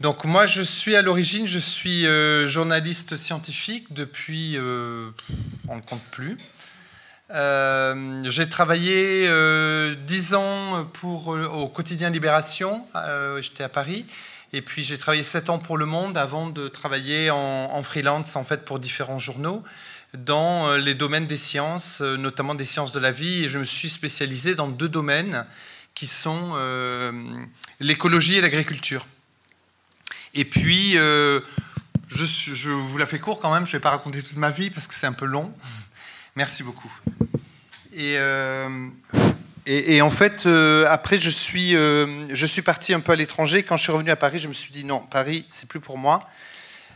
Donc moi, je suis à l'origine, je suis euh, journaliste scientifique depuis, euh, on ne compte plus. Euh, j'ai travaillé dix ans au quotidien Libération, j'étais à Paris, et puis j'ai travaillé sept ans pour Le Monde avant de travailler en, en freelance en fait pour différents journaux dans les domaines des sciences, notamment des sciences de la vie, et je me suis spécialisé dans deux domaines qui sont l'écologie et l'agriculture. Et puis, euh, je, vous la fais court quand même, je ne vais pas raconter toute ma vie parce que c'est un peu long. Merci beaucoup. Et, euh, en fait, euh, après, je suis, je parti un peu à l'étranger. Quand je suis revenu à Paris, je me suis dit non, Paris, c'est plus pour moi.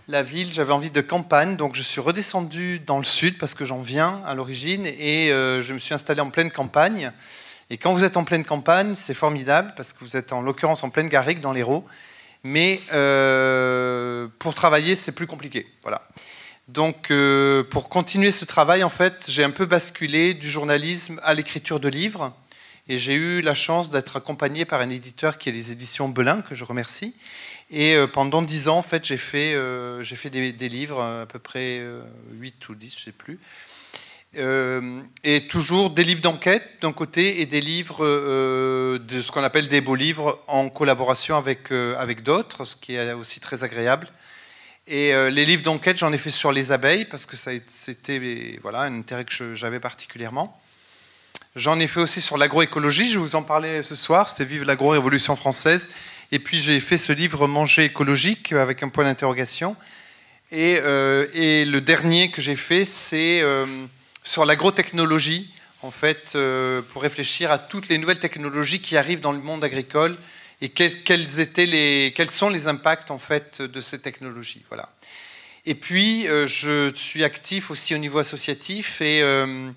La ville, j'avais envie de campagne, donc je suis redescendu dans le sud parce que j'en viens à l'origine et je me suis installé en pleine campagne. Et quand vous êtes en pleine campagne, c'est formidable parce que vous êtes en l'occurrence en pleine garrigue dans l'Hérault mais euh, pour travailler, c'est plus compliqué. Voilà. Donc, euh, pour continuer ce travail, en fait, j'ai un peu basculé du journalisme à l'écriture de livres. Et j'ai eu la chance d'être accompagné par un éditeur qui est les éditions Belin, que je remercie. Et euh, pendant dix ans, en fait, j'ai fait, fait des, des, livres, à peu près 8 ou 10, je ne sais plus, euh, et toujours des livres d'enquête d'un côté et des livres euh, de ce qu'on appelle des beaux livres en collaboration avec, euh, avec d'autres, ce qui est aussi très agréable. Et les livres d'enquête, j'en ai fait sur les abeilles parce que c'était voilà, un intérêt que j'avais particulièrement. J'en ai fait aussi sur l'agroécologie, je vous en parlais ce soir, c'était Vive l'agro-révolution française. Et puis j'ai fait ce livre Manger écologique avec un point d'interrogation. Et, et, le dernier que j'ai fait, c'est sur l'agrotechnologie, en fait, euh, pour réfléchir à toutes les nouvelles technologies qui arrivent dans le monde agricole et quels, sont les impacts en fait de ces technologies. Voilà. Et puis, euh, je suis actif aussi au niveau associatif et euh,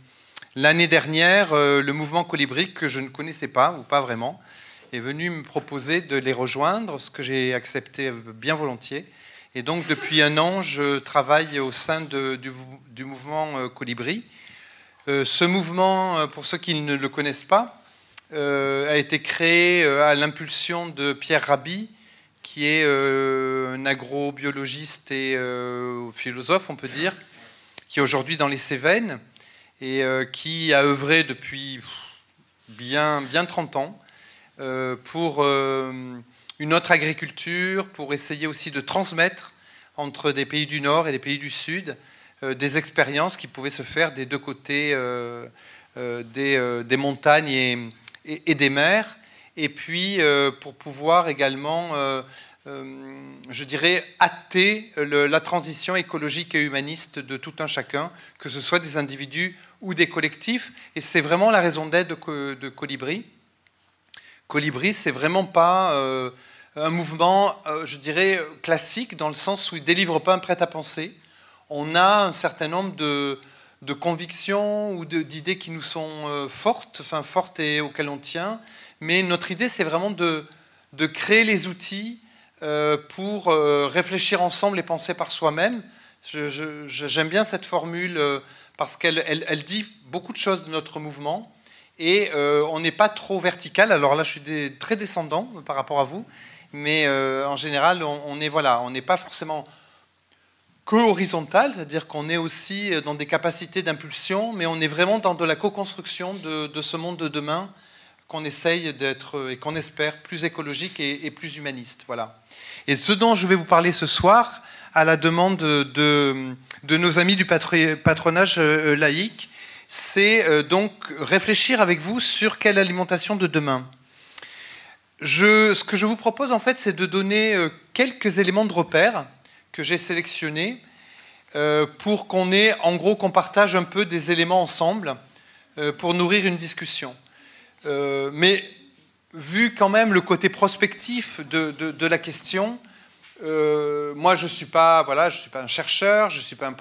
l'année dernière, le mouvement Colibri, que je ne connaissais pas ou pas vraiment, est venu me proposer de les rejoindre, ce que j'ai accepté bien volontiers. Et donc, depuis un an, je travaille au sein du, mouvement Colibri. Euh, ce mouvement, euh, pour ceux qui ne le connaissent pas, euh, a été créé à l'impulsion de Pierre Rabhi, qui est un agrobiologiste et philosophe, on peut dire, qui est aujourd'hui dans les Cévennes et qui a œuvré depuis bien, bien 30 ans pour une autre agriculture, pour essayer aussi de transmettre entre des pays du Nord et des pays du Sud euh, des expériences qui pouvaient se faire des deux côtés euh, euh, des, montagnes et, des mers, et puis pour pouvoir également, je dirais, hâter la transition écologique et humaniste de tout un chacun, que ce soit des individus ou des collectifs, et c'est vraiment la raison d'être de, Colibri. Colibri, c'est vraiment pas un mouvement, je dirais, classique, dans le sens où il délivre pas un prêt-à-penser on a un certain nombre de, convictions ou d'idées qui nous sont euh, fortes, enfin fortes et auxquelles on tient. Mais notre idée, c'est vraiment de, créer les outils euh, pour euh, réfléchir ensemble et penser par soi-même. J'aime bien cette formule parce qu'elle elle, dit beaucoup de choses de notre mouvement et on n'est pas trop vertical. Alors là, je suis très descendant par rapport à vous, mais en général, on, on est voilà, on n'est pas forcément co-horizontale, c'est-à-dire qu'on est aussi dans des capacités d'impulsion, mais on est vraiment dans de la co-construction de, ce monde de demain qu'on essaye d'être et qu'on espère plus écologique et, plus humaniste. Voilà. Et ce dont je vais vous parler ce soir, à la demande de, de nos amis du patronage euh, laïque, c'est euh, donc réfléchir avec vous sur quelle alimentation de demain. Ce que je vous propose en fait, c'est de donner euh, quelques éléments de repère que j'ai sélectionné euh, pour qu'on ait, en gros, qu'on partage un peu des éléments ensemble pour nourrir une discussion. Mais vu quand même le côté prospectif de, la question, moi je ne suis, pas, voilà, suis pas un chercheur, je ne suis pas un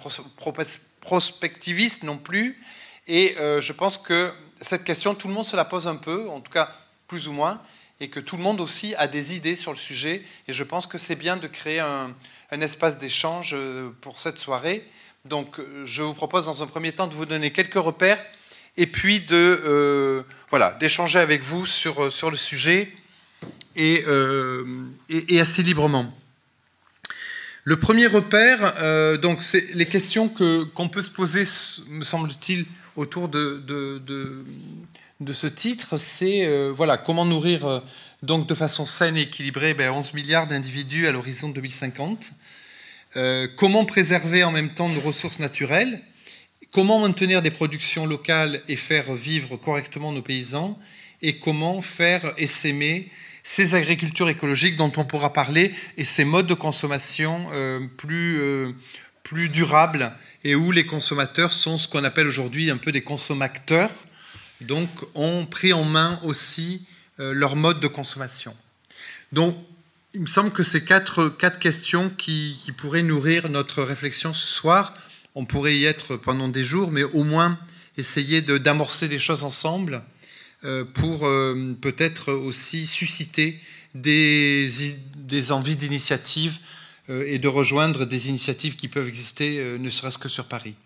prospectiviste non plus, et je pense que cette question, tout le monde se la pose un peu, en tout cas plus ou moins, et que tout le monde aussi a des idées sur le sujet, et je pense que c'est bien de créer un, espace d'échange euh, pour cette soirée. Donc euh, je vous propose dans un premier temps de vous donner quelques repères et puis de euh, voilà d'échanger avec vous sur, le sujet et, et, assez librement. Le premier repère, donc c'est les questions que, qu'on peut se poser, me semble-t-il, autour de, de, ce titre, c'est voilà, comment nourrir donc de façon saine et équilibrée 11 ben, milliards d'individus à l'horizon 2050. comment préserver en même temps nos ressources naturelles? Comment maintenir des productions locales et faire vivre correctement nos paysans, et comment faire essaimer ces agricultures écologiques dont on pourra parler et ces modes de consommation euh, plus, euh, plus durables et où les consommateurs sont ce qu'on appelle aujourd'hui un peu des consommateurs, donc ont pris en main aussi euh, leur mode de consommation. Donc, il me semble que c'est quatre, questions qui, pourraient nourrir notre réflexion ce soir on pourrait y être pendant des jours, mais au moins essayer d'amorcer des choses ensemble euh, pour euh, peut-être aussi susciter des, des envies d'initiative et de rejoindre des initiatives qui peuvent exister, ne serait-ce que sur Paris.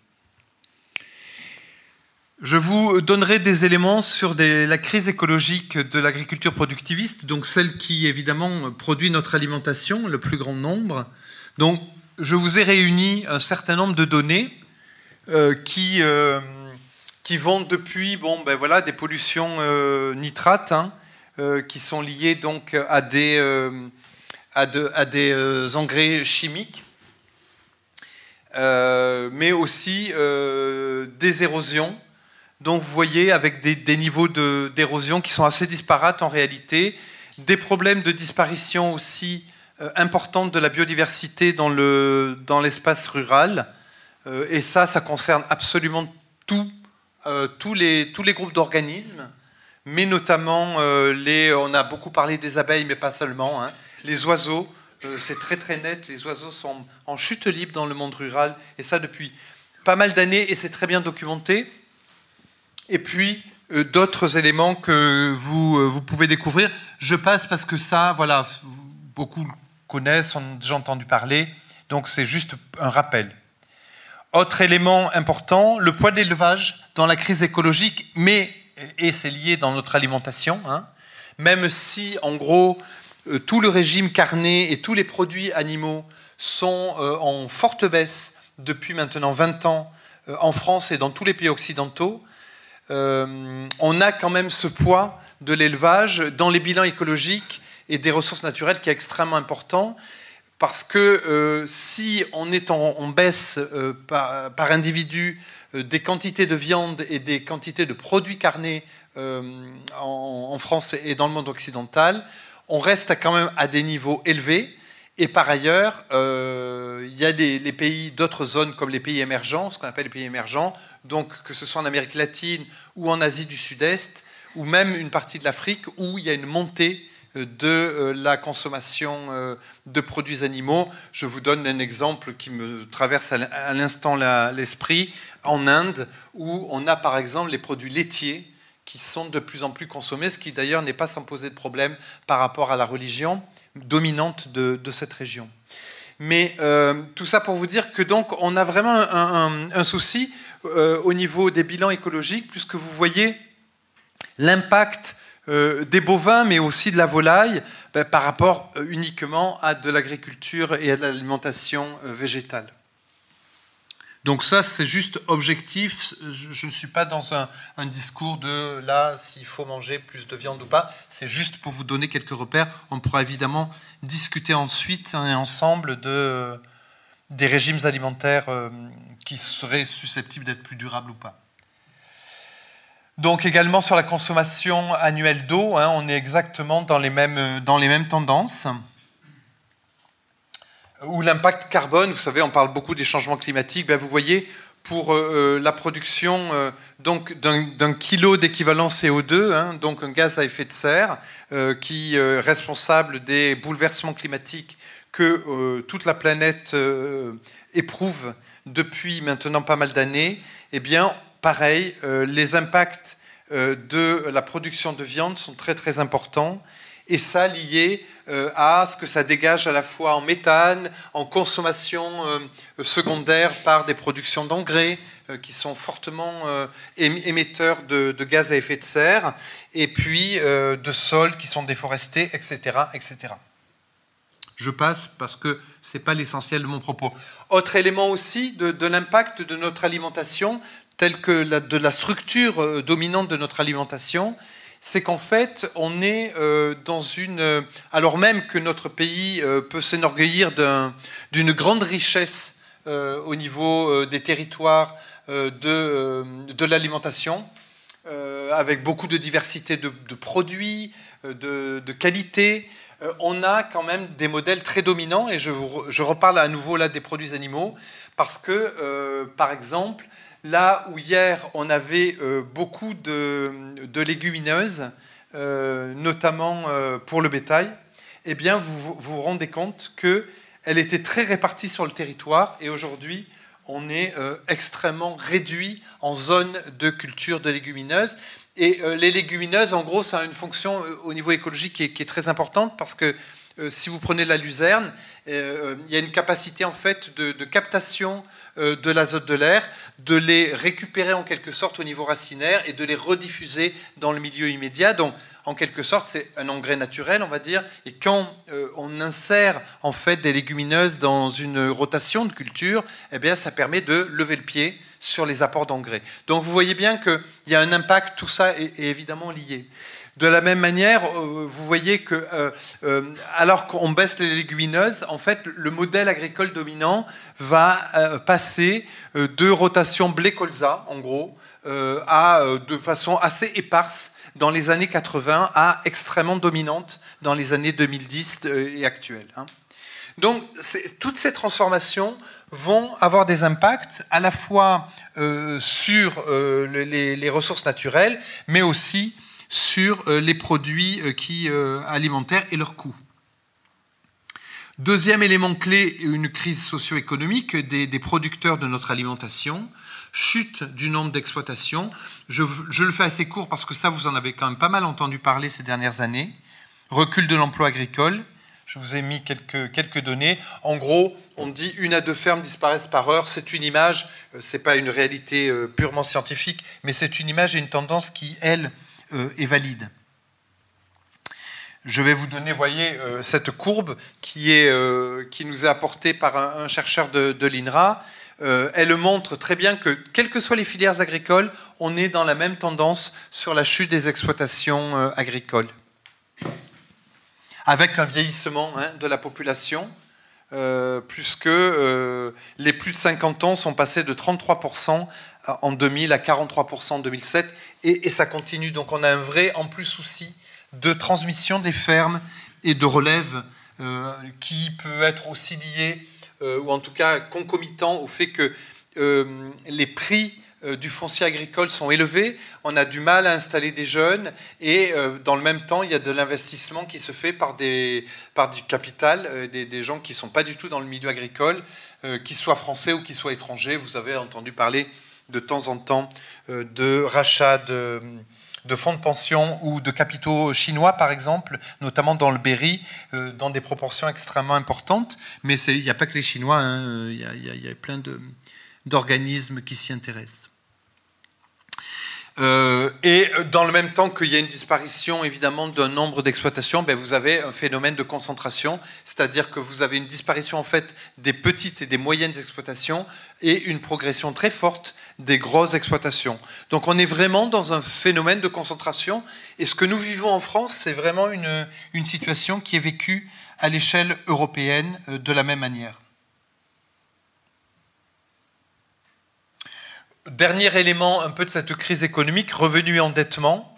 Je vous donnerai des éléments sur la crise écologique de l'agriculture productiviste, donc celle qui évidemment produit notre alimentation, le plus grand nombre. Donc je vous ai réuni un certain nombre de données euh, qui, euh, qui vont depuis bon, ben voilà, des pollutions euh, nitrates, hein, qui sont liées donc à des, à, des engrais chimiques, mais aussi des érosions. Donc vous voyez avec des, niveaux d'érosion qui sont assez disparates en réalité, des problèmes de disparition aussi euh, importante de la biodiversité dans l'espace rural. Euh, et ça, ça concerne absolument tout, euh, tous, les, tous les groupes d'organismes, mais notamment les. On a beaucoup parlé des abeilles, mais pas seulement. Hein. Les oiseaux, c'est très très net. Les oiseaux sont en chute libre dans le monde rural, et ça depuis pas mal d'années, et c'est très bien documenté. Et puis d'autres éléments que vous, vous pouvez découvrir. Je passe parce que ça, voilà, beaucoup connaissent, ont déjà entendu parler, donc c'est juste un rappel. Autre élément important, le poids de l'élevage dans la crise écologique, mais, et c'est lié dans notre alimentation, hein, même si en gros euh, tout le régime carné et tous les produits animaux sont euh, en forte baisse depuis maintenant 20 ans euh, en France et dans tous les pays occidentaux, on a quand même ce poids de l'élevage dans les bilans écologiques et des ressources naturelles qui est extrêmement important parce que euh, si on est en, baisse euh, par, individu euh, des quantités de viande et des quantités de produits carnés en, France et dans le monde occidental, on reste quand même à des niveaux élevés. Et par ailleurs, il y a les pays d'autres zones comme les pays émergents, ce qu'on appelle les pays émergents, donc que ce soit en Amérique latine ou en Asie du Sud-Est, ou même une partie de l'Afrique où il y a une montée de euh, la consommation euh, de produits animaux. Je vous donne un exemple qui me traverse à l'instant l'esprit. En Inde, où on a par exemple les produits laitiers qui sont de plus en plus consommés, ce qui d'ailleurs n'est pas sans poser de problème par rapport à la religion dominante de, cette région. Mais euh, tout ça pour vous dire que donc on a vraiment un, souci au niveau des bilans écologiques, puisque vous voyez l'impact euh, des bovins, mais aussi de la volaille, ben, par rapport euh, uniquement à de l'agriculture et à de l'alimentation euh, végétale. Donc ça, c'est juste objectif. Je ne suis pas dans un, discours de là, s'il faut manger plus de viande ou pas. C'est juste pour vous donner quelques repères. On pourra évidemment discuter ensuite hein, ensemble de, des régimes alimentaires qui seraient susceptibles d'être plus durables ou pas. Donc également sur la consommation annuelle d'eau, hein, on est exactement dans les mêmes, dans les mêmes tendances. Ou l'impact carbone, vous savez, on parle beaucoup des changements climatiques, ben vous voyez, pour euh, euh, la production euh, d'un kilo d'équivalent CO2, hein, donc un gaz à effet de serre, qui est responsable des bouleversements climatiques que toute la planète éprouve depuis maintenant pas mal d'années, eh bien, pareil, les impacts de la production de viande sont très très importants et ça lié euh, à ce que ça dégage à la fois en méthane, en consommation secondaire par des productions d'engrais qui sont fortement émetteurs de, gaz à effet de serre, et puis de sols qui sont déforestés, etc. etc. Je passe parce que ce n'est pas l'essentiel de mon propos. Autre élément aussi de, l'impact de notre alimentation, tel que de la structure euh, dominante de notre alimentation, c'est qu'en fait, on est euh, dans une... Alors même que notre pays euh, peut s'enorgueillir d'une grande richesse au niveau des territoires de, l'alimentation, avec beaucoup de diversité de, produits, de, de qualité, on a quand même des modèles très dominants, et je, je, reparle à nouveau là des produits animaux, parce que, par exemple, Là où hier on avait euh, beaucoup de, légumineuses, euh, notamment euh, pour le bétail, eh bien vous vous, rendez compte qu'elle était très répartie sur le territoire et aujourd'hui on est extrêmement réduit en zone de culture de légumineuses. Et les légumineuses, en gros, ça a une fonction au niveau écologique qui est, très importante parce que si vous prenez la luzerne, il y a une capacité en fait de, captation de l'azote de l'air, de les récupérer en quelque sorte au niveau racinaire et de les rediffuser dans le milieu immédiat. Donc, en quelque sorte, c'est un engrais naturel, on va dire. Et quand euh, on insère en fait des légumineuses dans une rotation de culture, eh bien, ça permet de lever le pied sur les apports d'engrais. Donc, vous voyez bien qu'il y a un impact, tout ça est évidemment lié. De la même manière, euh, vous voyez que, euh, euh, alors qu'on baisse les légumineuses, en fait, le modèle agricole dominant va passer de rotation blé-colza, en gros, à, de façon assez éparse dans les années 80 à extrêmement dominante dans les années 2010 et actuelles. Hein. Donc, toutes ces transformations vont avoir des impacts à la fois sur les, ressources naturelles, mais aussi sur euh, les produits euh, qui, euh, alimentaires et leurs coûts. Deuxième élément clé, une crise socio-économique des, producteurs de notre alimentation, chute du nombre d'exploitations. Je, le fais assez court parce que ça, vous en avez quand même pas mal entendu parler ces dernières années. Recul de l'emploi agricole. Je vous ai mis quelques, quelques données. En gros, on dit une à deux fermes disparaissent par heure. C'est une image, ce n'est pas une réalité purement scientifique, mais c'est une image et une tendance qui, elle, est valide. Je vais vous donner, voyez, euh, cette courbe qui, est, euh, qui nous est apportée par un, chercheur de, l'INRA. elle montre très bien que, quelles que soient les filières agricoles, on est dans la même tendance sur la chute des exploitations agricoles. Avec un vieillissement hein, de la population, puisque les plus de 50 ans sont passés de 33% en 2000 à 43% en 2007, et, ça continue. Donc on a un vrai, en plus, souci de transmission des fermes et de relève euh, qui peut être aussi lié, euh, ou en tout cas concomitant au fait que euh, les prix du foncier agricole sont élevés, on a du mal à installer des jeunes et dans le même temps, il y a de l'investissement qui se fait par, des, par du capital, des, des, gens qui ne sont pas du tout dans le milieu agricole, qu'ils soient français ou qu'ils soient étrangers. Vous avez entendu parler de temps en temps euh, de rachat de, fonds de pension ou de capitaux chinois, par exemple, notamment dans le Berry, euh, dans des proportions extrêmement importantes. Mais il n'y a pas que les Chinois, hein, il y, a plein d'organismes qui s'y intéressent. Euh, et dans le même temps qu'il y a une disparition évidemment d'un nombre d'exploitations, ben vous avez un phénomène de concentration, c'est-à-dire que vous avez une disparition en fait des petites et des moyennes exploitations et une progression très forte des grosses exploitations. Donc on est vraiment dans un phénomène de concentration et ce que nous vivons en France, c'est vraiment une, situation qui est vécue à l'échelle européenne euh, de la même manière. Dernier élément un peu de cette crise économique, revenu et endettement.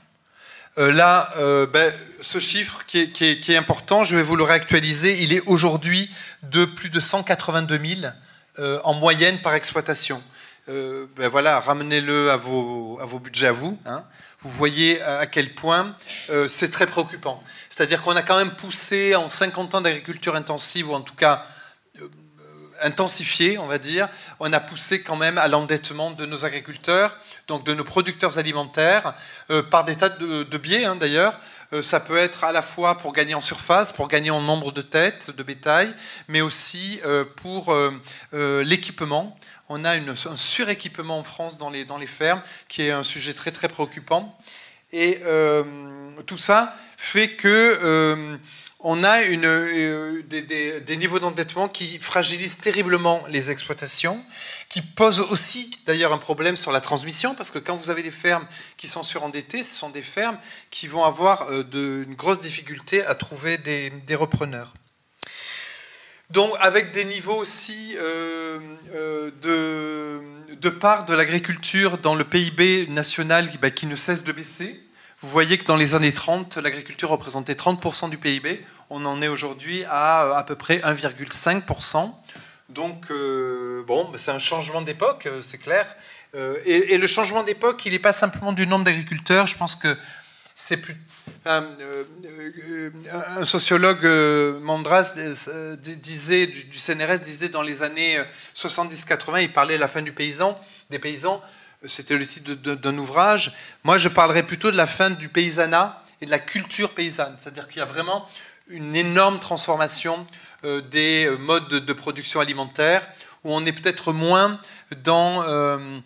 Euh, là, euh, ben, ce chiffre qui est, important, je vais vous le réactualiser, il est aujourd'hui de plus de 182 000 euh, en moyenne par exploitation. ben voilà, ramenez-le à vos, budgets à vous. Hein. Vous voyez à quel point c'est très préoccupant. C'est-à-dire qu'on a quand même poussé en 50 ans d'agriculture intensive, ou en tout cas intensifié, on va dire, on a poussé quand même à l'endettement de nos agriculteurs, donc de nos producteurs alimentaires, euh, par des tas de, biais hein, d'ailleurs. Euh, ça peut être à la fois pour gagner en surface, pour gagner en nombre de têtes, de bétail, mais aussi euh, pour l'équipement. On a un suréquipement en France dans les, dans les fermes, qui est un sujet très très préoccupant. Et tout ça fait que on a euh, des, niveaux d'endettement qui fragilisent terriblement les exploitations, qui posent aussi d'ailleurs un problème sur la transmission, parce que quand vous avez des fermes qui sont surendettées, ce sont des fermes qui vont avoir euh, de, une grosse difficulté à trouver des, repreneurs. Donc avec des niveaux aussi euh, de, de, part de l'agriculture dans le PIB national bah, qui ne cesse de baisser. Vous voyez que dans les années 30, l'agriculture représentait 30% du PIB. On en est aujourd'hui à euh, à peu près 1,5%. Donc, euh, bon, c'est un changement d'époque, euh, c'est clair. et, le changement d'époque, il n'est pas simplement du nombre d'agriculteurs. Je pense que c'est plus. un sociologue, Mandras, disait, du, du, CNRS, disait dans les années 70-80, il parlait à la fin du paysan, des paysans c'était le titre d'un ouvrage. Moi, je parlerai plutôt de la fin du paysanat et de la culture paysanne. C'est-à-dire qu'il y a vraiment une énorme transformation euh, des modes de, production alimentaire, où on est peut-être moins dans... Euh,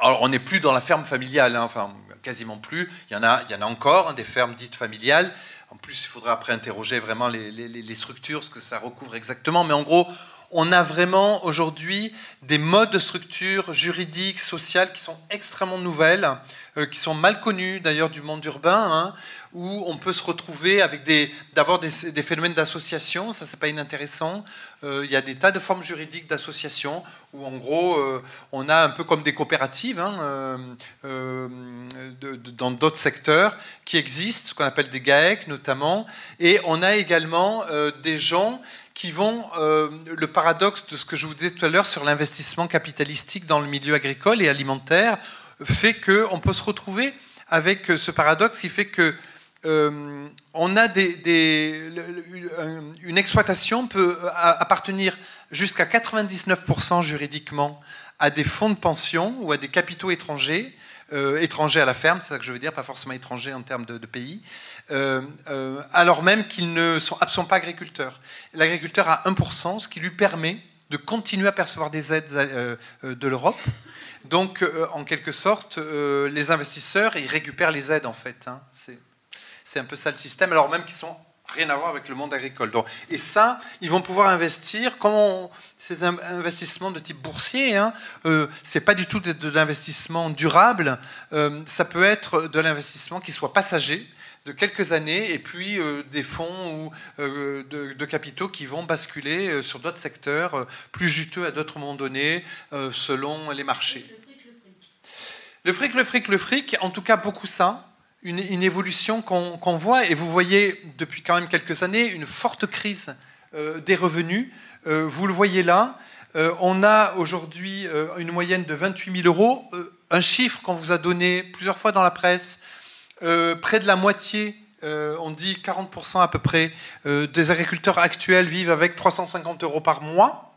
alors, on n'est plus dans la ferme familiale, hein, enfin, quasiment plus. Il y en a, il y en a encore, hein, des fermes dites familiales. En plus, il faudrait après interroger vraiment les structures, ce que ça recouvre exactement. Mais en gros, on a vraiment aujourd'hui des modes de structure juridique, sociale qui sont extrêmement nouvelles, euh, qui sont mal connues d'ailleurs du monde urbain, hein, où on peut se retrouver avec d'abord des, phénomènes d'association, ça c'est pas inintéressant. Euh, il y a des tas de formes juridiques d'association où en gros euh, on a un peu comme des coopératives hein, dans d'autres secteurs qui existent, ce qu'on appelle des GAEC notamment, et on a également des gens qui vont, euh, le paradoxe de ce que je vous disais tout à l'heure sur l'investissement capitalistique dans le milieu agricole et alimentaire, fait qu'on peut se retrouver avec ce paradoxe qui fait que euh, a des, une exploitation peut appartenir jusqu'à 99% juridiquement à des fonds de pension ou à des capitaux étrangers, euh, étrangers à la ferme, c'est ça que je veux dire, pas forcément étrangers en termes de, pays, euh, euh, alors même qu'ils ne sont absolument pas agriculteurs. L'agriculteur a 1%, ce qui lui permet de continuer à percevoir des aides de l'Europe. Donc, en quelque sorte, les investisseurs, ils récupèrent les aides, en fait. Hein. C'est un peu ça le système, alors même qu'ils sont rien à voir avec le monde agricole. Donc, et ça, ils vont pouvoir investir. Comment ces investissements de type boursier, hein, euh, c'est pas du tout de, l'investissement durable. Euh, ça peut être de l'investissement qui soit passager de quelques années et puis euh, des fonds ou euh, de, capitaux qui vont basculer sur d'autres secteurs plus juteux à d'autres moments donnés selon les marchés. Le fric, le fric, le fric, en tout cas beaucoup ça une, évolution qu'on voit, et vous voyez depuis quand même quelques années une forte crise euh, des revenus. Euh, vous le voyez là, euh, on a aujourd'hui une moyenne de 28 000 euros, un chiffre qu'on vous a donné plusieurs fois dans la presse, près de la moitié, on dit 40% à peu près, des agriculteurs actuels vivent avec 350 euros par mois,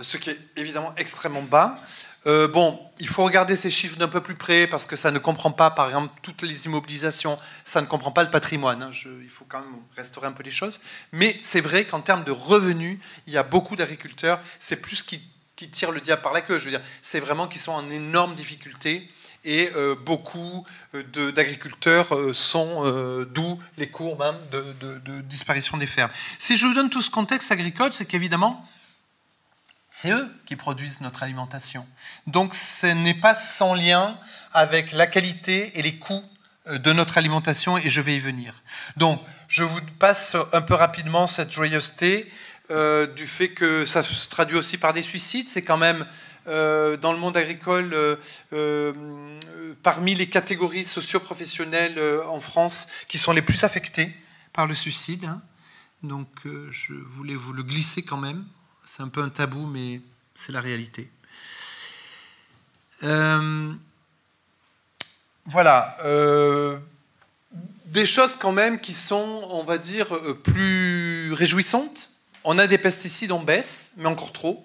ce qui est évidemment extrêmement bas. Euh, bon, il faut regarder ces chiffres d'un peu plus près parce que ça ne comprend pas, par exemple, toutes les immobilisations, ça ne comprend pas le patrimoine. Hein. il faut quand même restaurer un peu les choses. Mais c'est vrai qu'en termes de revenus, il y a beaucoup d'agriculteurs. C'est plus qui, qui tirent le diable par la queue. Je veux dire, c'est vraiment qu'ils sont en énorme difficulté et euh, beaucoup euh, d'agriculteurs sont, d'où les courbes hein, de, disparition des fermes. Si je vous donne tout ce contexte agricole, c'est qu'évidemment, c'est eux qui produisent notre alimentation. Donc ce n'est pas sans lien avec la qualité et les coûts euh, de notre alimentation et je vais y venir. Donc je vous passe un peu rapidement cette joyeuseté euh, du fait que ça se traduit aussi par des suicides. C'est quand même euh, dans le monde agricole parmi les catégories socio-professionnelles en France qui sont les plus affectées par le suicide. Hein. Donc je voulais vous le glisser quand même. C'est un peu un tabou, mais c'est la réalité. Euh, voilà. Euh, des choses quand même qui sont, on va dire, euh, plus réjouissantes. On a des pesticides en baisse, mais encore trop.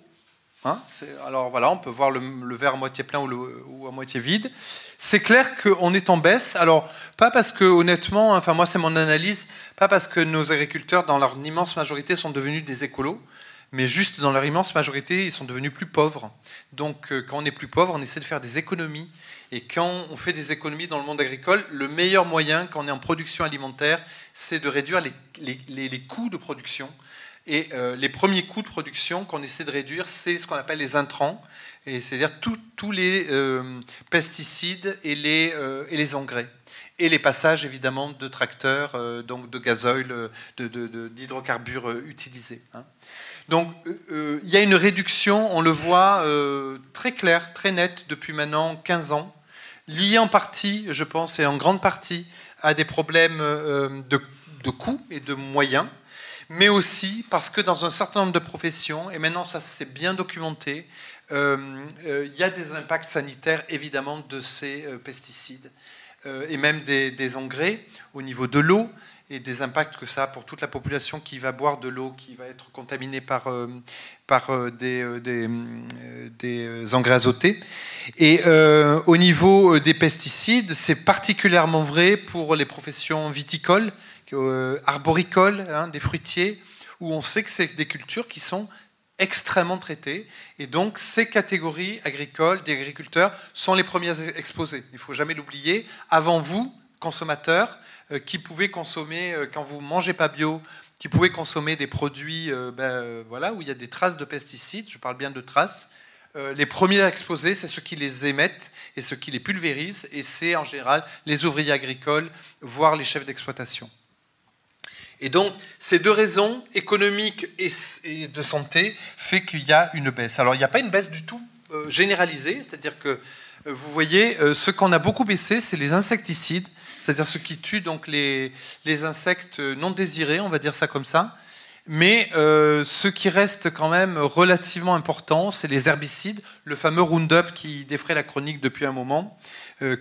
Hein, alors voilà, on peut voir le, verre à moitié plein ou, à moitié vide. C'est clair qu'on est en baisse. Alors, pas parce que, honnêtement, enfin moi c'est mon analyse, pas parce que nos agriculteurs, dans leur immense majorité, sont devenus des écolos, mais juste dans leur immense majorité, ils sont devenus plus pauvres. Donc quand on est plus pauvre, on essaie de faire des économies. Et quand on fait des économies dans le monde agricole, le meilleur moyen, quand on est en production alimentaire, c'est de réduire les, coûts de production. Et les premiers coûts de production qu'on essaie de réduire, c'est ce qu'on appelle les intrants, c'est-à-dire tous les pesticides et les, engrais et les passages évidemment de tracteurs, euh, donc de gazoil, euh, d'hydrocarbures euh, utilisés. Hein. Donc il y a une réduction, on le voit très clair, très net depuis maintenant 15 ans, liée en partie, je pense, et en grande partie à des problèmes de, coûts et de moyens, mais aussi parce que dans un certain nombre de professions, et maintenant ça s'est bien documenté, il y a des impacts sanitaires évidemment de ces pesticides. Euh, et même des, engrais au niveau de l'eau et des impacts que ça a pour toute la population qui va boire de l'eau qui va être contaminée par, euh, par euh, des, des, engrais azotés. Et au niveau des pesticides, c'est particulièrement vrai pour les professions viticoles, arboricoles, hein, des fruitiers, où on sait que c'est des cultures qui sont extrêmement traités. Et donc, ces catégories agricoles, des agriculteurs, sont les premières exposées. Il ne faut jamais l'oublier. Avant vous, consommateurs, euh, qui pouvaient consommer, euh, quand vous ne mangez pas bio, qui pouvaient consommer des produits euh, ben, voilà, où il y a des traces de pesticides, je parle bien de traces, les premiers exposés, c'est ceux qui les émettent et ceux qui les pulvérisent, et c'est en général les ouvriers agricoles, voire les chefs d'exploitation. Et donc, ces deux raisons, économiques et, de santé, fait qu'il y a une baisse. Alors, il n'y a pas une baisse du tout généralisée, c'est-à-dire que, vous voyez, ce qu'on a beaucoup baissé, c'est les insecticides, c'est-à-dire ce qui tue donc les, les, insectes non désirés, on va dire ça comme ça. Mais ce qui reste quand même relativement important, c'est les herbicides, le fameux Roundup qui défraie la chronique depuis un moment,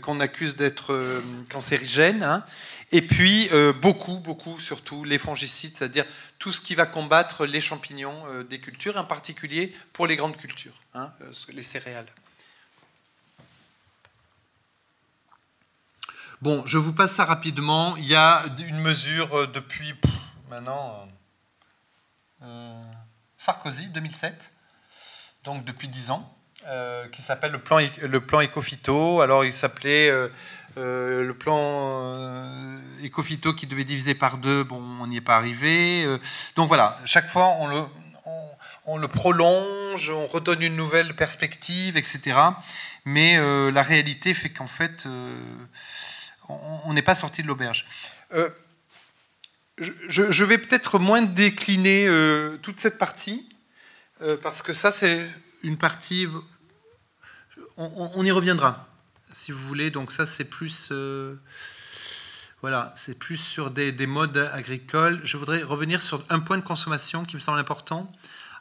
qu'on accuse d'être cancérigène. Hein. Et puis, euh, beaucoup, beaucoup, surtout, les fongicides, c'est-à-dire tout ce qui va combattre les champignons euh, des cultures, en particulier pour les grandes cultures, hein, euh, les céréales. Bon, je vous passe ça rapidement. Il y a une mesure depuis maintenant Sarkozy, 2007, donc depuis 10 ans, qui s'appelle le plan, le. Alors, il s'appelait euh, le plan euh, Ecofito qui devait diviser par deux, bon, on n'y est pas arrivé. Euh, donc voilà, chaque fois on, le, prolonge, on redonne une nouvelle perspective, etc. Mais la réalité fait qu'en fait, on n'est pas sorti de l'auberge. Je, je, vais peut-être moins décliner toute cette partie, parce que ça, c'est une partie. on y reviendra si vous voulez. Donc ça, c'est plus, euh, voilà, c'est plus sur des, modes agricoles. Je voudrais revenir sur un point de consommation qui me semble important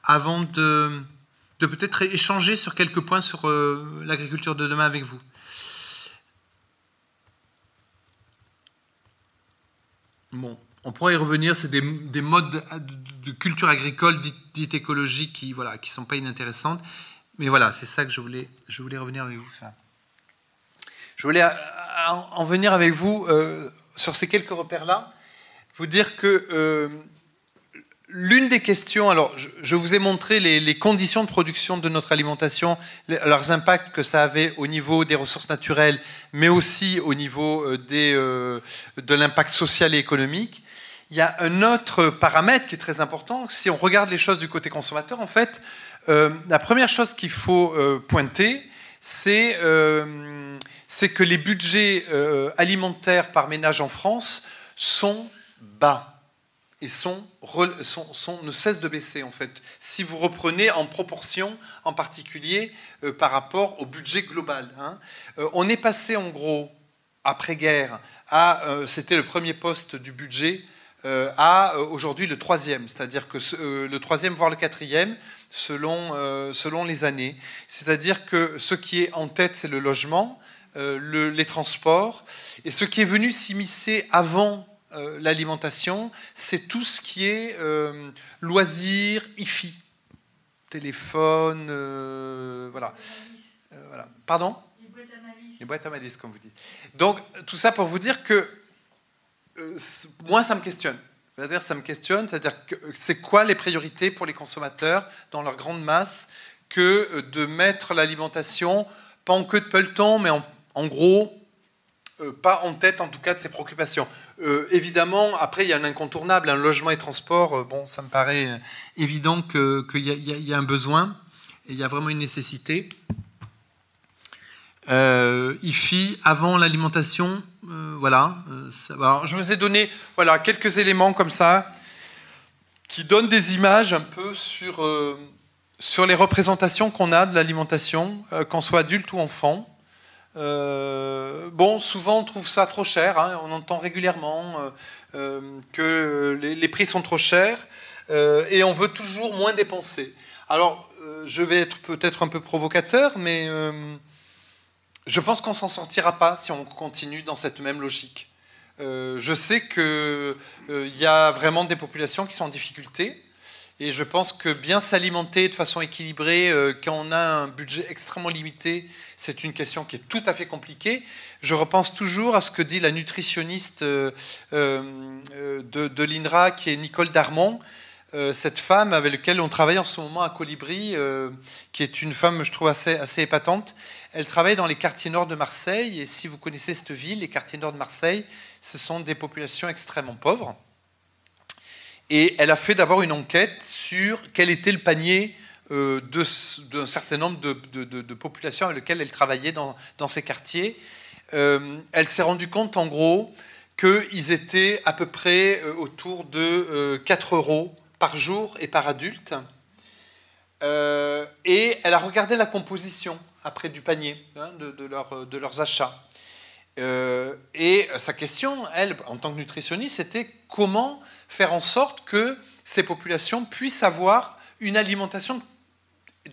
avant de, peut-être échanger sur quelques points sur euh, l'agriculture de demain avec vous. Bon, on pourrait y revenir, c'est des, modes de culture agricole dites, écologiques qui voilà, qui sont pas inintéressantes. Mais voilà, c'est ça que je voulais, je voulais revenir avec vous. Je voulais euh, en venir avec vous euh, sur ces quelques repères-là, vous dire que euh, l'une des questions, alors je, vous ai montré les, conditions de production de notre alimentation, leurs impacts que ça avait au niveau des ressources naturelles, mais aussi au niveau des, de l'impact social et économique. Il y a un autre paramètre qui est très important. Si on regarde les choses du côté consommateur, en fait, la première chose qu'il faut pointer, c'est que les budgets euh, alimentaires par ménage en France sont bas et sont, ne cessent de baisser en fait. Si vous reprenez en proportion, en particulier euh, par rapport au budget global. Hein. Euh, on est passé en gros après-guerre à, c'était le premier poste du budget, à aujourd'hui le troisième, c'est-à-dire que le troisième voire le quatrième selon, selon les années. C'est-à-dire que ce qui est en tête c'est le logement, euh, les transports. Et ce qui est venu s'immiscer avant euh, l'alimentation, c'est tout ce qui est euh, loisirs, IFI, téléphone, voilà. voilà. Pardon? Les boîtes à malice, comme vous dites. Donc, tout ça pour vous dire que moi, ça me questionne. C'est-à-dire, ça me questionne, c'est-à-dire c'est quoi les priorités pour les consommateurs dans leur grande masse que de mettre l'alimentation, pas en queue de peloton, mais en, gros, euh, pas en tête en tout cas de ses préoccupations. Euh, évidemment, après, il y a un incontournable, un logement et transport, euh, bon, ça me paraît évident qu'il y, a un besoin, et il y a vraiment une nécessité. IFI, avant l'alimentation, voilà. Alors, je vous ai donné voilà, quelques éléments comme ça, qui donnent des images un peu sur sur les représentations qu'on a de l'alimentation, qu'on soit adulte ou enfant. Bon, souvent on trouve ça trop cher, hein. on entend régulièrement euh, que les, prix sont trop chers et on veut toujours moins dépenser. Alors, je vais être peut-être un peu provocateur, mais je pense qu'on s'en sortira pas si on continue dans cette même logique. je sais qu'il y a vraiment des populations qui sont en difficulté. Et je pense que bien s'alimenter de façon équilibrée, euh, quand on a un budget extrêmement limité, c'est une question qui est tout à fait compliquée. Je repense toujours à ce que dit la nutritionniste euh, euh, de, l'INRA, qui est Nicole Darmon, cette femme avec laquelle on travaille en ce moment à Colibri, qui est une femme, je trouve, assez épatante. Elle travaille dans les quartiers nord de Marseille, et si vous connaissez cette ville, les quartiers nord de Marseille, ce sont des populations extrêmement pauvres. Et elle a fait d'abord une enquête sur quel était le panier euh, d'un certain nombre de, populations avec lesquelles elle travaillait dans, ces quartiers. Euh, elle s'est rendue compte, en gros, qu'ils étaient à peu près euh, autour de 4 euros par jour et par adulte. et elle a regardé la composition après du panier hein, de, leurs achats. et sa question, elle, en tant que nutritionniste, c'était comment faire en sorte que ces populations puissent avoir une alimentation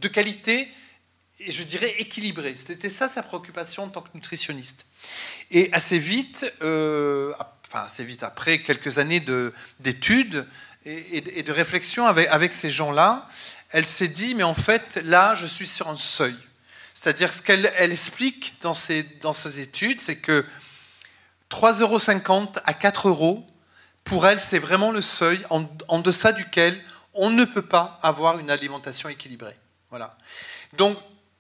de qualité et je dirais équilibrée. C'était ça sa préoccupation en tant que nutritionniste. Et assez vite, euh, enfin assez vite après quelques années d'études et, de réflexion avec, ces gens-là, elle s'est dit, mais en fait, là, je suis sur un seuil. C'est-à-dire, ce qu'elle elle explique dans ses, dans ses études, c'est que 3,50 euros à 4 euros, pour elle, c'est vraiment le seuil en, deçà duquel on ne peut pas avoir une alimentation équilibrée. Voilà. Donc,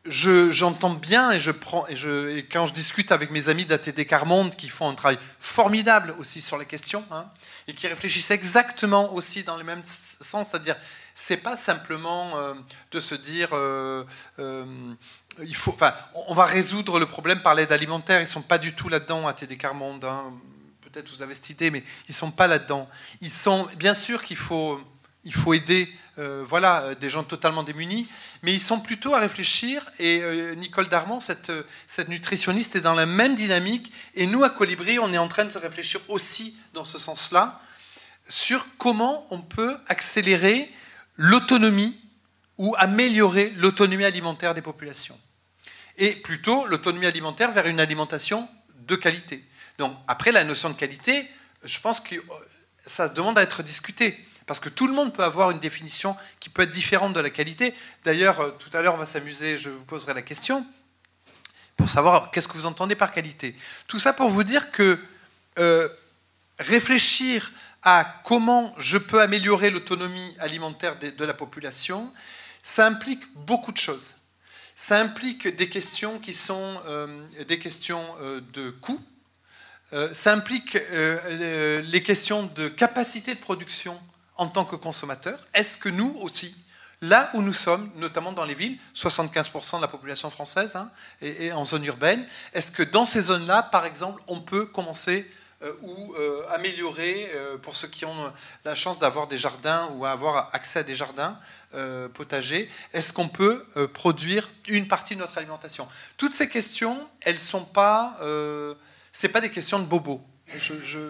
j'entends bien et, je prends, et, quand je discute avec mes amis d'ATD Carmonde qui font un travail formidable aussi sur la question hein, et qui réfléchissent exactement aussi dans le même sens, c'est-à-dire c'est pas simplement euh, de se dire euh, euh, il faut, enfin, on va résoudre le problème par l'aide alimentaire. Ils sont pas du tout là-dedans ATD Carmonde. Hein peut-être vous avez cette idée, mais ils ne sont pas là-dedans. Ils sont, bien sûr qu'il faut, il faut aider euh, voilà, des gens totalement démunis, mais ils sont plutôt à réfléchir, et euh, Nicole Darmon, cette, cette nutritionniste, est dans la même dynamique, et nous, à Colibri, on est en train de se réfléchir aussi dans ce sens-là, sur comment on peut accélérer l'autonomie ou améliorer l'autonomie alimentaire des populations. Et plutôt l'autonomie alimentaire vers une alimentation de qualité. Donc après, la notion de qualité, je pense que euh, ça demande à être discuté. Parce que tout le monde peut avoir une définition qui peut être différente de la qualité. D'ailleurs, euh, tout à l'heure, on va s'amuser, je vous poserai la question, pour savoir qu'est-ce que vous entendez par qualité. Tout ça pour vous dire que euh, réfléchir à comment je peux améliorer l'autonomie alimentaire de, la population, ça implique beaucoup de choses. Ça implique des questions qui sont des questions de coût, euh, ça implique euh, les questions de capacité de production en tant que consommateur. Est-ce que nous aussi, là où nous sommes, notamment dans les villes, 75% de la population française hein, et, en zone urbaine, est-ce que dans ces zones-là, par exemple, on peut commencer euh, ou améliorer, pour ceux qui ont la chance d'avoir des jardins ou avoir accès à des jardins potagers, est-ce qu'on peut produire une partie de notre alimentation? Toutes ces questions, elles sont pas pas des questions de bobo.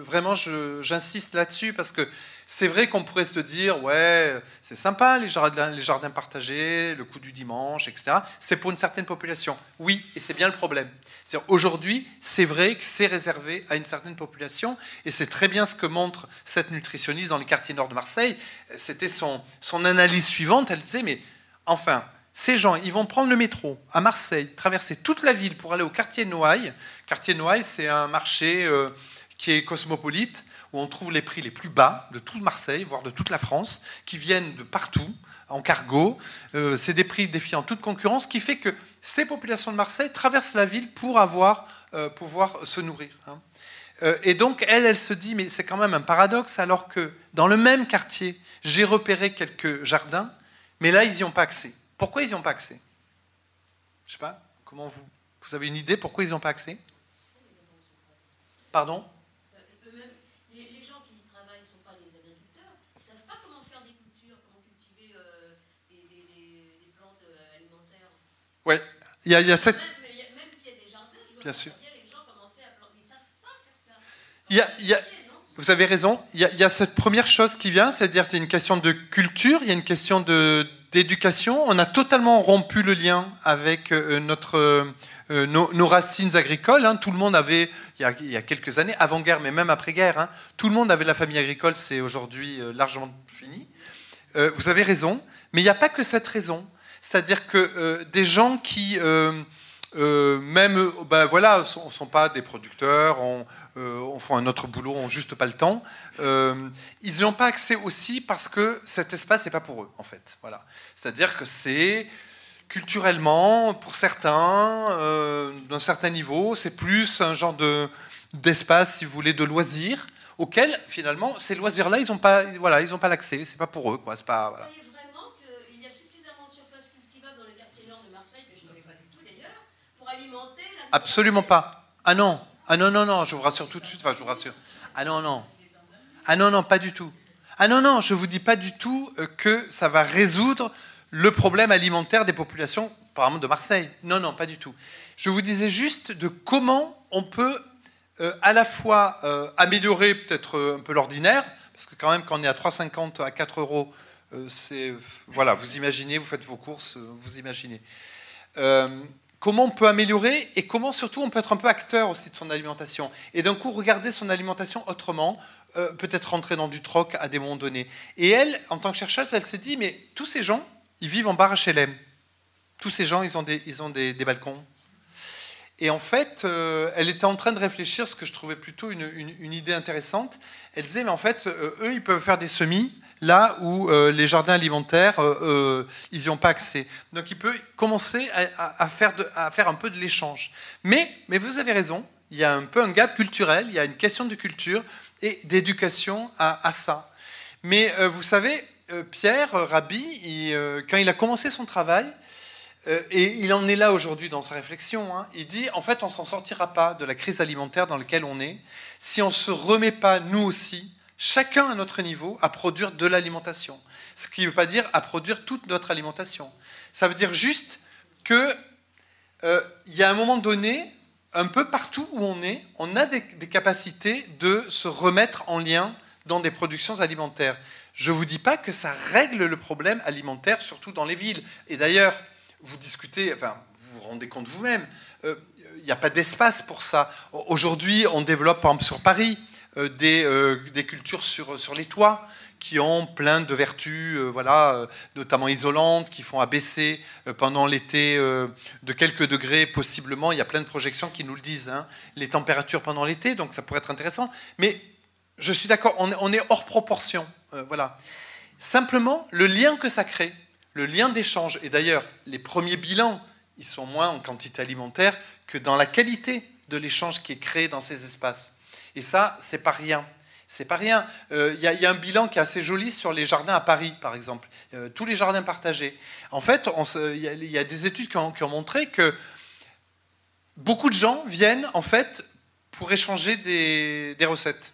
Vraiment, j'insiste là-dessus parce que c'est vrai qu'on pourrait se dire, ouais, c'est sympa les jardins, les jardins partagés, le coup du dimanche, etc. C'est pour une certaine population. Oui, et c'est bien le problème. Aujourd'hui, c'est vrai que c'est réservé à une certaine population, et c'est très bien ce que montre cette nutritionniste dans les quartiers nord de Marseille. C'était son, son analyse suivante. Elle disait, mais enfin, ces gens, ils vont prendre le métro à Marseille, traverser toute la ville pour aller au quartier Noailles. Quartier Noailles, c'est un marché euh, qui est cosmopolite, où on trouve les prix les plus bas de toute Marseille, voire de toute la France, qui viennent de partout, en cargo. Euh, c'est des prix défiant toute concurrence, qui fait que ces populations de Marseille traversent la ville pour avoir, euh, pouvoir se nourrir. Hein. Euh, et donc, elle, elle se dit, mais c'est quand même un paradoxe, alors que dans le même quartier, j'ai repéré quelques jardins, mais là, ils n'y ont pas accès. Pourquoi ils n'y ont pas accès? Je ne sais pas, comment vous... Vous avez une idée pourquoi ils n'y ont pas accès? Pardon les, gens qui y travaillent ne sont pas des agriculteurs, ils ne savent pas comment faire des cultures, comment cultiver euh, des, plantes euh, alimentaires. Oui, il y a, il y a cette... Même, même s'il y a des jardins, je vois Bien sûr. Il y a, il y a, vous avez raison, il y, a, il y, a, cette première chose qui vient, c'est-à-dire c'est une question de culture, il y a une question d'éducation. On a totalement rompu le lien avec euh, notre euh, nos, racines agricoles. Hein. tout le monde avait, il y a, quelques années, avant-guerre, mais même après-guerre, hein, tout le monde avait la famille agricole, c'est aujourd'hui euh, largement fini. Euh, vous avez raison, mais il n'y a pas que cette raison. C'est-à-dire que des gens qui, même, ben voilà, sont, sont pas des producteurs, on, on font un autre boulot, ont juste pas le temps. ils n'ont pas accès aussi parce que cet espace n'est pas pour eux, en fait. Voilà. C'est-à-dire que c'est culturellement, pour certains, euh, d'un certain niveau, c'est plus un genre de, d'espace, si vous voulez, de loisirs, auquel, finalement, ces loisirs-là, ils n'ont pas, voilà, ils pas l'accès, c'est pas pour eux. Quoi, c'est pas, voilà. Vous croyez vraiment qu'il y a suffisamment de surface cultivable dans le quartier nord de Marseille, que je ne connais pas du tout d'ailleurs, pour alimenter la... Absolument pas. Ah non, ah non, non, non, je vous rassure tout de suite, enfin, je vous rassure. Ah non, non. Ah non, non, pas du tout. Ah non, non, je vous dis pas du tout euh, que ça va résoudre le problème alimentaire des populations, par exemple de Marseille. Non, non, pas du tout. Je vous disais juste de comment on peut euh, à la fois euh, améliorer peut-être un peu l'ordinaire, parce que quand même quand on est à 3,50 à 4 euros, c'est voilà, vous imaginez, vous faites vos courses, vous imaginez. Comment on peut améliorer et comment surtout on peut être un peu acteur aussi de son alimentation et d'un coup regarder son alimentation autrement, peut-être rentrer dans du troc à des moments donnés. Et elle, en tant que chercheuse, elle s'est dit mais tous ces gens ils vivent en bar HLM. Tous ces gens, ils ont des, ils ont des, balcons. Et en fait, euh, elle était en train de réfléchir, ce que je trouvais plutôt une, une, idée intéressante. Elle disait, mais en fait, euh, eux, ils peuvent faire des semis là où euh, les jardins alimentaires, ils n'y ont pas accès. Donc, il peut commencer à, faire, un peu de l'échange. Mais, mais vous avez raison, il y a un peu un gap culturel, il y a une question de culture et d'éducation à, ça. Mais vous savez, euh, Pierre euh, Rabhi, euh, quand il a commencé son travail, et il en est là aujourd'hui dans sa réflexion, hein, il dit en fait on s'en sortira pas de la crise alimentaire dans laquelle on est si on ne se remet pas nous aussi, chacun à notre niveau, à produire de l'alimentation. Ce qui ne veut pas dire à produire toute notre alimentation. Ça veut dire juste qu'il y a un moment donné, un peu partout où on est, on a des, capacités de se remettre en lien dans des productions alimentaires. Je ne vous dis pas que ça règle le problème alimentaire, surtout dans les villes. Et d'ailleurs, vous discutez, enfin, vous vous rendez compte vous-même, il euh, n'y a pas d'espace pour ça. Aujourd'hui, on développe, par exemple, sur Paris, euh, des, euh, des, cultures sur, les toits qui ont plein de vertus, voilà, notamment isolantes, qui font abaisser pendant l'été de quelques degrés possiblement. Il y a plein de projections qui nous le disent, hein, les températures pendant l'été, donc ça pourrait être intéressant. Mais je suis d'accord, on, est hors proportion. Euh, voilà. Simplement, le lien que ça crée, le lien d'échange, et d'ailleurs, les premiers bilans, ils sont moins en quantité alimentaire que dans la qualité de l'échange qui est créé dans ces espaces. Et ça, c'est pas rien. C'est pas rien. Euh, il y, a un bilan qui est assez joli sur les jardins à Paris, par exemple. Euh, tous les jardins partagés. En fait, il y, a des études qui ont, montré que beaucoup de gens viennent, en fait, pour échanger des recettes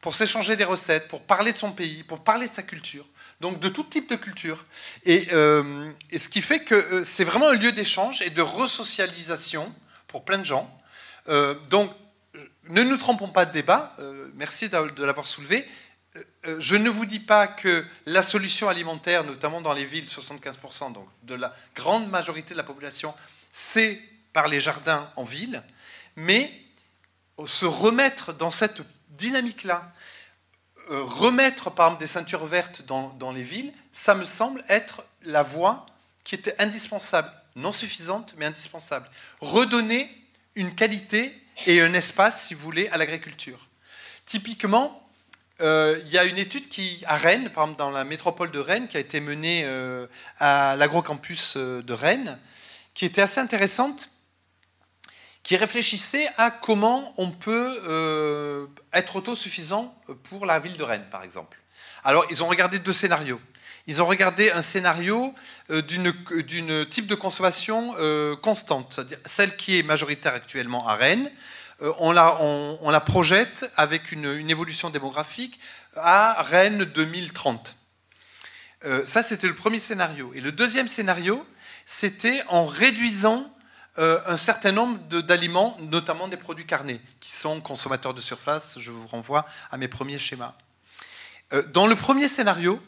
pour s'échanger des recettes, pour parler de son pays, pour parler de sa culture, donc de tout type de culture. Et, euh, ce qui fait que c'est vraiment un lieu d'échange et de resocialisation pour plein de gens. Donc, ne nous trompons pas de débat, merci de l'avoir soulevé. je ne vous dis pas que la solution alimentaire, notamment dans les villes, 75%, donc de la grande majorité de la population, c'est par les jardins en ville, mais se remettre dans cette dynamique-là, euh, remettre par exemple des ceintures vertes dans, dans, les villes, ça me semble être la voie qui était indispensable, non suffisante, mais indispensable. Redonner une qualité et un espace, si vous voulez, à l'agriculture. Typiquement, euh, il y a une étude qui, à Rennes, par exemple dans la métropole de Rennes, qui a été menée euh, à l'agrocampus euh, de Rennes, qui était assez intéressante, qui réfléchissait à comment on peut être autosuffisant pour la ville de Rennes, par exemple. Alors, ils ont regardé deux scénarios. Ils ont regardé un scénario d'une type de consommation constante, c'est-à-dire celle qui est majoritaire actuellement à Rennes, euh, on la, projette avec une, évolution démographique à Rennes 2030. Euh, ça, c'était le premier scénario. Et le deuxième scénario, c'était en réduisant euh, un certain nombre d'aliments, notamment des produits carnés, qui sont consommateurs de surface. Je vous renvoie à mes premiers schémas. dans le premier scénario,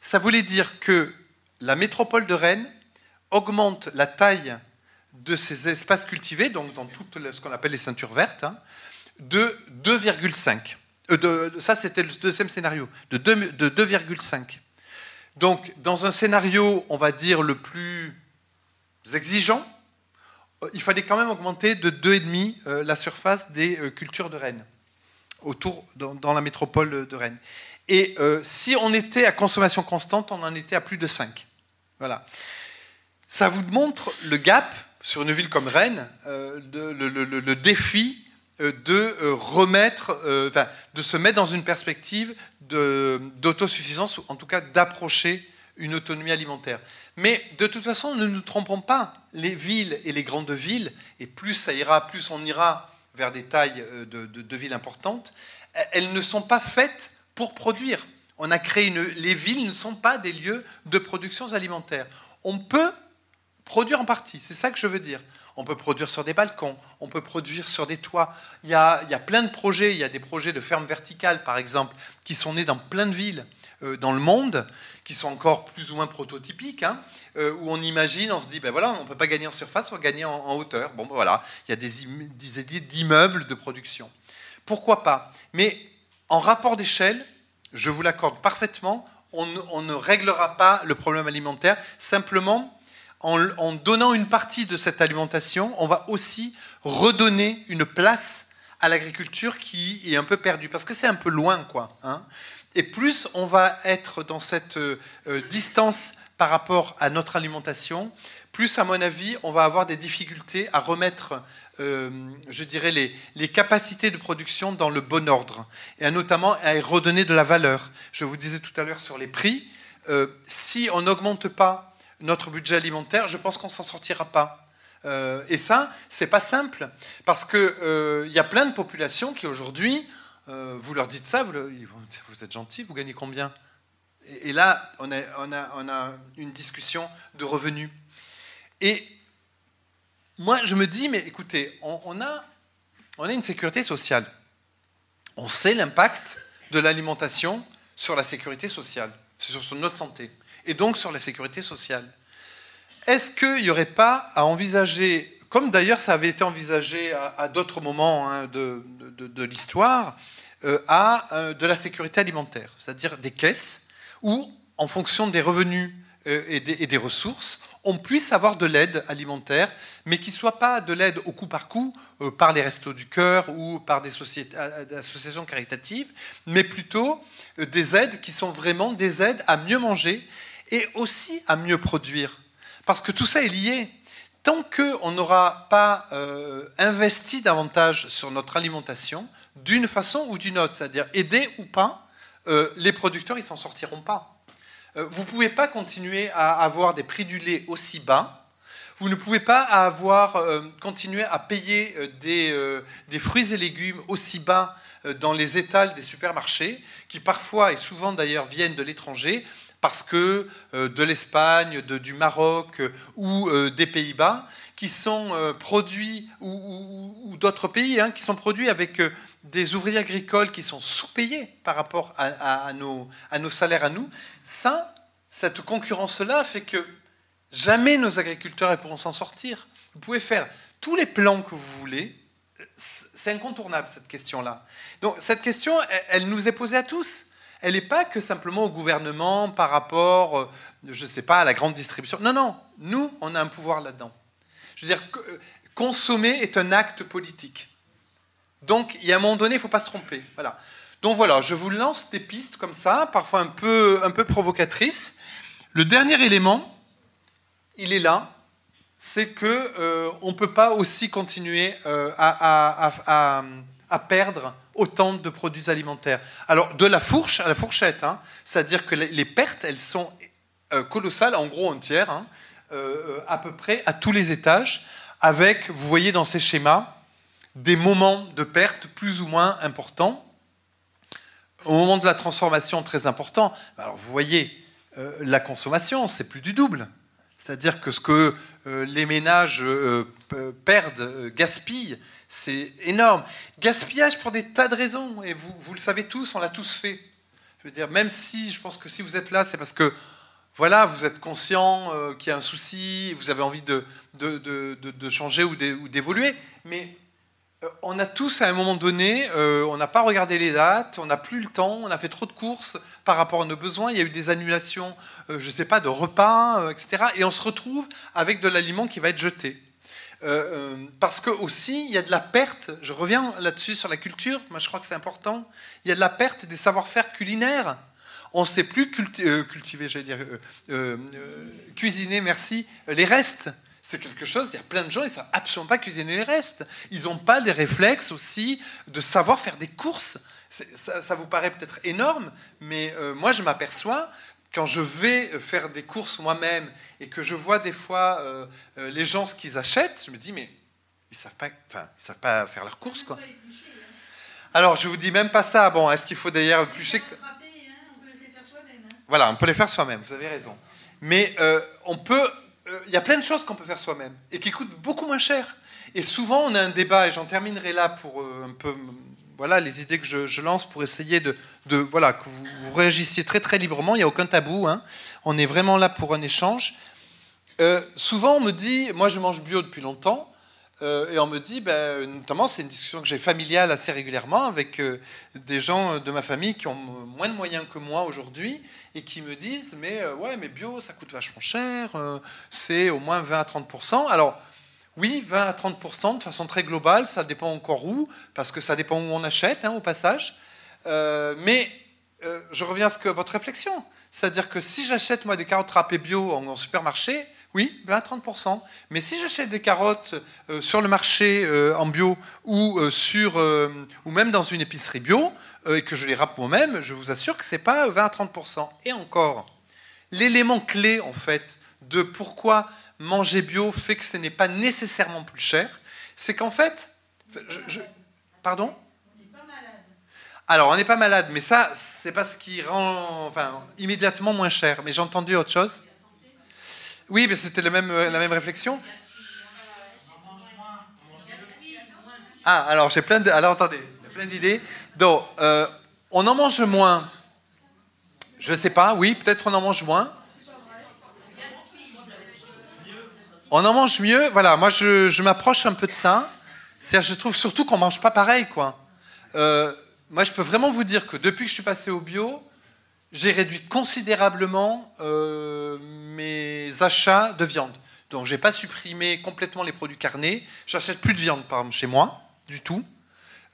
ça voulait dire que la métropole de Rennes augmente la taille de ces espaces cultivés, donc dans tout ce qu'on appelle les ceintures vertes, hein, de 2,5. Euh, ça, c'était le deuxième scénario, de 2,5. Donc, dans un scénario, on va dire, le plus exigeant, euh, il fallait quand même augmenter de 2,5 euh, la surface des cultures de Rennes, autour, dans, la métropole de Rennes. Et si on était à consommation constante, on en était à plus de 5. Voilà. Ça vous montre le gap sur une ville comme Rennes, euh, le, défi euh, de euh, remettre, de se mettre dans une perspective d'autosuffisance, ou en tout cas d'approcher une autonomie alimentaire. Mais de toute façon, ne nous trompons pas, les villes et les grandes villes, et plus ça ira, plus on ira vers des tailles de villes importantes, elles ne sont pas faites pour produire. On a créé une, les villes ne sont pas des lieux de production alimentaire. On peut Produire en partie, c'est ça que je veux dire. On peut produire sur des balcons, on peut produire sur des toits. Il y a, il y a plein de projets, il y a des projets de ferme verticale, par exemple, qui sont nés dans plein de villes euh, dans le monde, qui sont encore plus ou moins prototypiques, hein, euh, où on imagine, on se dit, ben voilà, on ne peut pas gagner en surface, on va gagner en, hauteur. Bon, ben voilà, il y a des, des idées d'immeubles de production. Pourquoi pas? Mais en rapport d'échelle, je vous l'accorde parfaitement, on, ne réglera pas le problème alimentaire simplement en, donnant une partie de cette alimentation, on va aussi redonner une place à l'agriculture qui est un peu perdue, parce que c'est un peu loin, quoi. Hein. Et plus on va être dans cette euh, distance par rapport à notre alimentation, plus, à mon avis, on va avoir des difficultés à remettre, euh, je dirais, les, capacités de production dans le bon ordre, et notamment à y redonner de la valeur. Je vous disais tout à l'heure sur les prix, euh, si on n'augmente pas notre budget alimentaire, je pense qu'on s'en sortira pas. Euh, et ça, c'est pas simple, parce qu'il euh, y a plein de populations qui aujourd'hui, vous leur dites ça, vous, êtes gentil, vous gagnez combien? Et, là, on a, une discussion de revenus. Moi, je me dis, mais écoutez, on, a, on a une sécurité sociale. On sait l'impact de l'alimentation sur la sécurité sociale, sur notre santé et donc sur la sécurité sociale. Est-ce qu'il n'y aurait pas à envisager, comme d'ailleurs ça avait été envisagé à, d'autres moments hein, de, l'histoire, euh, à euh, de la sécurité alimentaire, c'est-à-dire des caisses où, en fonction des revenus euh, et, des, ressources, on puisse avoir de l'aide alimentaire, mais qui ne soit pas de l'aide au coup par coup par les restos du cœur ou par des associations caritatives, mais plutôt des aides qui sont vraiment des aides à mieux manger et aussi à mieux produire. Parce que tout ça est lié. Tant qu'on n'aura pas euh, investi davantage sur notre alimentation, d'une façon ou d'une autre, c'est-à-dire aider ou pas, euh, les producteurs, ils s'en sortiront pas. Euh, vous ne pouvez pas continuer à avoir des prix du lait aussi bas. Vous ne pouvez pas avoir, continuer à payer des, des, fruits et légumes aussi bas dans les étals des supermarchés, qui parfois et souvent d'ailleurs viennent de l'étranger, parce que euh, de l'Espagne, du Maroc euh, ou euh, des Pays-Bas, qui sont produits, ou, d'autres pays, hein, qui sont produits avec des ouvriers agricoles qui sont sous-payés par rapport à, nos, salaires à nous, ça, cette concurrence-là fait que jamais nos agriculteurs ne pourront s'en sortir. Vous pouvez faire tous les plans que vous voulez, c'est incontournable cette question-là. Donc cette question, elle nous est posée à tous elle n'est pas que simplement au gouvernement par rapport, euh, je ne sais pas, à la grande distribution. Non, non, nous, on a un pouvoir là-dedans. Je veux dire, euh, consommer est un acte politique. Donc, il y a un moment donné, il ne faut pas se tromper. Voilà. Donc voilà, je vous lance des pistes comme ça, parfois un peu, un peu provocatrices. Le dernier élément, il est là, c'est que euh, on ne peut pas aussi continuer euh, à, perdre autant de produits alimentaires. Alors de la fourche à la fourchette, hein, c'est-à-dire que les, pertes, elles sont euh, colossales, en gros entières, hein, à peu près à tous les étages, avec, vous voyez dans ces schémas, des moments de perte plus ou moins importants. Au moment de la transformation, très important. Alors vous voyez, la consommation, c'est plus du double. C'est-à-dire que ce que euh, les ménages euh, perdent, euh, gaspillent, c'est énorme. Gaspillage pour des tas de raisons, et vous, vous le savez tous, on l'a tous fait. Je veux dire, même si je pense que si vous êtes là, c'est parce que voilà, vous êtes conscient qu'il y a un souci, vous avez envie de, changer ou d'évoluer, mais euh, on a tous à un moment donné, euh, on n'a pas regardé les dates, on n'a plus le temps, on a fait trop de courses par rapport à nos besoins, il y a eu des annulations, euh, je ne sais pas, de repas, etc. Et on se retrouve avec de l'aliment qui va être jeté. parce que aussi, il y a de la perte, je reviens là-dessus sur la culture, moi je crois que c'est important, il y a de la perte des savoir-faire culinaires. On ne sait plus cultiver, j'allais dire, cuisiner, merci, les restes c'est quelque chose, il y a plein de gens, ils ne savent absolument pas cuisiner les restes. Ils n'ont pas les réflexes aussi de savoir faire des courses. Ça, vous paraît peut-être énorme, mais euh, moi je m'aperçois, quand je vais faire des courses moi-même et que je vois des fois euh, euh, les gens ce qu'ils achètent, je me dis, mais ils ne savent, pas, savent pas faire leurs courses. Quoi. Alors je vous dis même pas ça. Bon, est-ce qu'il faut d'ailleurs éplucher Voilà, on peut les faire soi-même, vous avez raison. Mais on peut euh, il y a plein de choses qu'on peut faire soi-même et qui coûtent beaucoup moins cher. Et souvent, on a un débat, et j'en terminerai là pour euh, un peu voilà les idées que je, lance pour essayer de, voilà que vous, réagissiez très très librement. Il n'y a aucun tabou. Hein. On est vraiment là pour un échange. Euh, souvent, on me dit, moi, je mange bio depuis longtemps. Et on me dit, ben, notamment, c'est une discussion que j'ai familiale assez régulièrement avec des gens de ma famille qui ont moins de moyens que moi aujourd'hui et qui me disent mais euh, ouais mais bio ça coûte vachement cher, euh, c'est au moins 20 à 30% Alors oui, 20 à 30% de façon très globale, ça dépend encore où, parce que ça dépend où on achète hein, au passage. Euh, mais je reviens à ce que votre réflexion, c'est-à-dire que si j'achète moi des carottes râpées bio en, supermarché, oui, 20 à 30% Mais si j'achète des carottes sur le marché en bio ou, sur, ou même dans une épicerie bio, euh, et que je les râpe moi-même, je vous assure que ce n'est pas 20 à 30%. Et encore, l'élément clé, en fait, de pourquoi manger bio fait que ce n'est pas nécessairement plus cher, c'est qu'en fait... Je, pardon? Alors, on n'est pas malade, mais ça, c'est pas ce qui rend immédiatement moins cher. Mais j'ai entendu autre chose. Oui, mais c'était la même, la même réflexion. Ah, alors j'ai plein de. Alors attendez, plein d'idées. Donc, euh, on en mange moins. Je sais pas, oui, peut-être on en mange moins. On en mange mieux. Voilà, moi je, m'approche un peu de ça. C'est-à-dire, je trouve surtout qu'on mange pas pareil, quoi. Euh, moi, je peux vraiment vous dire que depuis que je suis passé au bio, j'ai réduit considérablement euh, mes achats de viande. Donc, j'ai pas supprimé complètement les produits carnés. J'achète plus de viande, chez moi, du tout.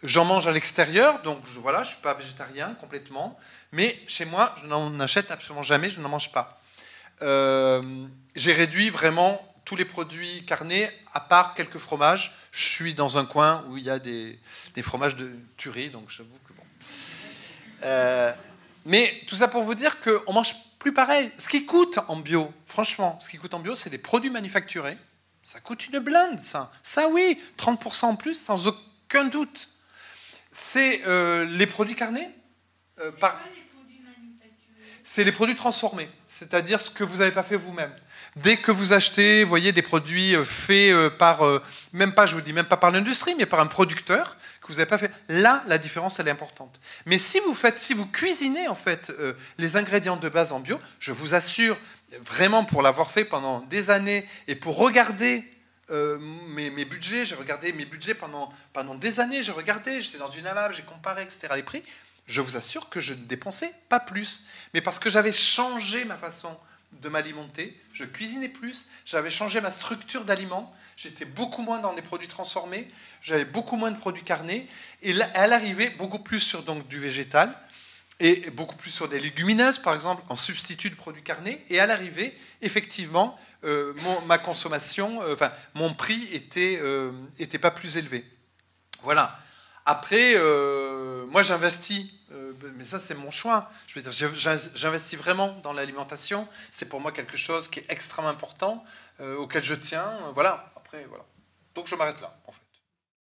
J'en mange à l'extérieur, donc je, voilà, je suis pas végétarien complètement. Mais chez moi, je n'en achète absolument jamais, je n'en mange pas. Euh, j'ai réduit vraiment tous les produits carnés, à part quelques fromages. Je suis dans un coin où il y a des, fromages de tuerie, donc j'avoue que bon. Euh, mais tout ça pour vous dire qu'on mange plus pareil. Ce qui coûte en bio, franchement, ce qui coûte en bio, c'est des produits manufacturés. Ça coûte une blinde, ça. Ça, oui, 30% en plus, sans aucun doute c'est euh, les produits carnés. Euh, c'est les produits transformés, c'est-à-dire ce que vous n'avez pas fait vous-même. Dès que vous achetez, voyez, des produits euh, faits par, même pas, je vous dis, même pas par l'industrie, mais par un producteur vous n'avez pas fait, là, la différence, elle est importante. Mais si vous faites, si vous cuisinez en fait les ingrédients de base en bio, je vous assure, vraiment pour l'avoir fait pendant des années et pour regarder euh, mes, budgets, j'ai regardé mes budgets pendant, pendant des années, j'ai regardé, j'étais dans une AMAP, j'ai comparé, etc. les prix. Je vous assure que je ne dépensais pas plus. Mais parce que j'avais changé ma façon de m'alimenter, je cuisinais plus, j'avais changé ma structure d'aliments, j'étais beaucoup moins dans des produits transformés, j'avais beaucoup moins de produits carnés, et à l'arrivée, beaucoup plus sur donc, du végétal, et beaucoup plus sur des légumineuses, par exemple, en substitut de produits carnés, et à l'arrivée, effectivement, euh, ma consommation, euh, enfin, mon prix était, euh, était pas plus élevé. Voilà. Après, moi j'investis mais ça c'est mon choix. J'investis vraiment dans l'alimentation. C'est pour moi quelque chose qui est extrêmement important, auquel je tiens. Voilà. Après, voilà. Donc je m'arrête là.